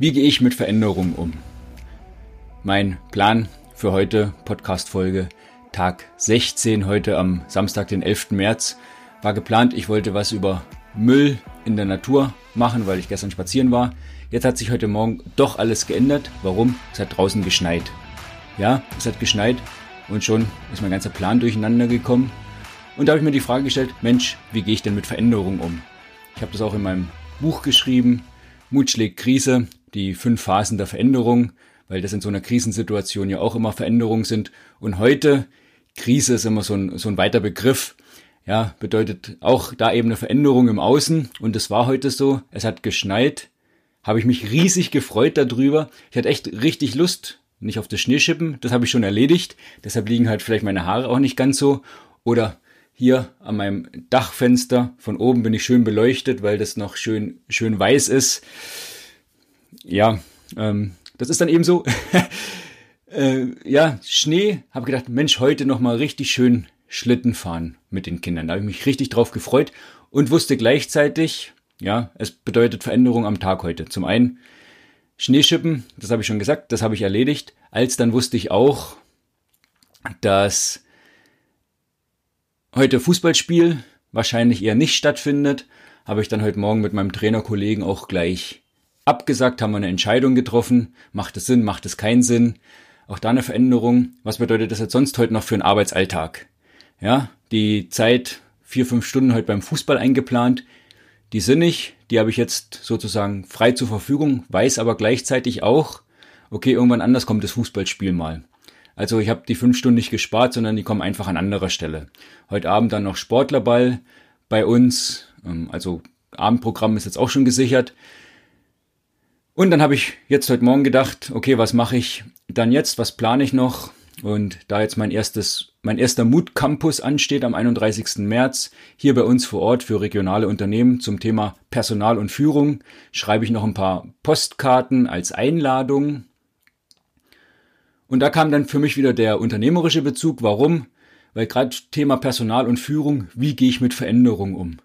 Wie gehe ich mit Veränderungen um? Mein Plan für heute, Podcast-Folge, Tag 16, heute am Samstag, den 11. März, war geplant. Ich wollte was über Müll in der Natur machen, weil ich gestern spazieren war. Jetzt hat sich heute Morgen doch alles geändert. Warum? Es hat draußen geschneit. Ja, es hat geschneit und schon ist mein ganzer Plan durcheinander gekommen. Und da habe ich mir die Frage gestellt, Mensch, wie gehe ich denn mit Veränderungen um? Ich habe das auch in meinem Buch geschrieben, Mut schlägt Krise, die fünf Phasen der Veränderung, weil das in so einer Krisensituation ja auch immer Veränderungen sind. Und heute, Krise ist immer so ein, so ein weiter Begriff, ja, bedeutet auch da eben eine Veränderung im Außen. Und es war heute so, es hat geschneit, habe ich mich riesig gefreut darüber. Ich hatte echt richtig Lust, nicht auf das Schneeschippen, das habe ich schon erledigt. Deshalb liegen halt vielleicht meine Haare auch nicht ganz so. Oder hier an meinem Dachfenster von oben bin ich schön beleuchtet, weil das noch schön, schön weiß ist ja, ähm, das ist dann eben so. äh, ja, Schnee, habe gedacht, Mensch, heute nochmal richtig schön Schlitten fahren mit den Kindern. Da habe ich mich richtig drauf gefreut und wusste gleichzeitig, ja, es bedeutet Veränderung am Tag heute. Zum einen Schneeschippen, das habe ich schon gesagt, das habe ich erledigt. Als dann wusste ich auch, dass heute Fußballspiel wahrscheinlich eher nicht stattfindet, habe ich dann heute Morgen mit meinem Trainerkollegen auch gleich abgesagt, haben wir eine Entscheidung getroffen. Macht es Sinn, macht es keinen Sinn? Auch da eine Veränderung. Was bedeutet das jetzt sonst heute noch für einen Arbeitsalltag? Ja, die Zeit, vier, fünf Stunden heute beim Fußball eingeplant, die sind nicht. Die habe ich jetzt sozusagen frei zur Verfügung, weiß aber gleichzeitig auch, okay, irgendwann anders kommt das Fußballspiel mal. Also ich habe die fünf Stunden nicht gespart, sondern die kommen einfach an anderer Stelle. Heute Abend dann noch Sportlerball bei uns. Ähm, also Abendprogramm ist jetzt auch schon gesichert. Und dann habe ich jetzt heute Morgen gedacht, okay, was mache ich dann jetzt? Was plane ich noch? Und da jetzt mein erstes, mein erster Mut Campus ansteht am 31. März, hier bei uns vor Ort für regionale Unternehmen zum Thema Personal und Führung, schreibe ich noch ein paar Postkarten als Einladung. Und da kam dann für mich wieder der unternehmerische Bezug. Warum? Weil gerade Thema Personal und Führung, wie gehe ich mit Veränderungen um?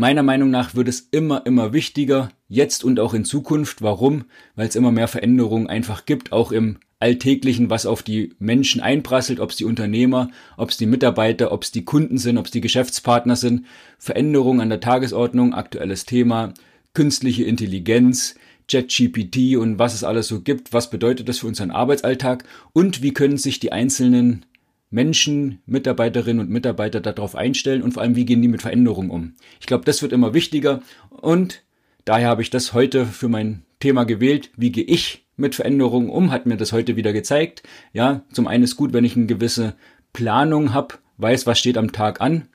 Meiner Meinung nach wird es immer, immer wichtiger, jetzt und auch in Zukunft. Warum? Weil es immer mehr Veränderungen einfach gibt, auch im Alltäglichen, was auf die Menschen einprasselt, ob es die Unternehmer, ob es die Mitarbeiter, ob es die Kunden sind, ob es die Geschäftspartner sind. Veränderungen an der Tagesordnung, aktuelles Thema, künstliche Intelligenz, ChatGPT und was es alles so gibt. Was bedeutet das für unseren Arbeitsalltag? Und wie können sich die einzelnen Menschen, Mitarbeiterinnen und Mitarbeiter darauf einstellen und vor allem, wie gehen die mit Veränderungen um. Ich glaube, das wird immer wichtiger und daher habe ich das heute für mein Thema gewählt. Wie gehe ich mit Veränderungen um? Hat mir das heute wieder gezeigt. Ja, zum einen ist gut, wenn ich eine gewisse Planung habe, weiß, was steht am Tag an.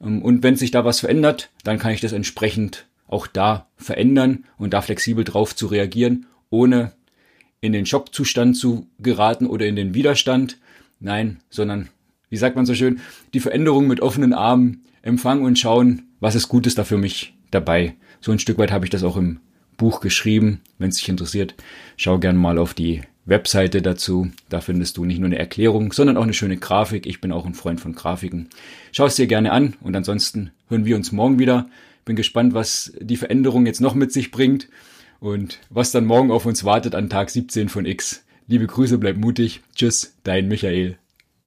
Ähm, und wenn sich da was verändert, dann kann ich das entsprechend auch da verändern und da flexibel drauf zu reagieren, ohne in den Schockzustand zu geraten oder in den Widerstand, Nein, sondern, wie sagt man so schön, die Veränderung mit offenen Armen empfangen und schauen, was ist Gutes da für mich dabei. So ein Stück weit habe ich das auch im Buch geschrieben. Wenn es dich interessiert, schau gern mal auf die Webseite dazu. Da findest du nicht nur eine Erklärung, sondern auch eine schöne Grafik. Ich bin auch ein Freund von Grafiken. Schau es dir gerne an und ansonsten hören wir uns morgen wieder. Bin gespannt, was die Veränderung jetzt noch mit sich bringt und was dann morgen auf uns wartet an Tag 17 von X. Liebe Grüße, bleib mutig. Tschüss, dein Michael.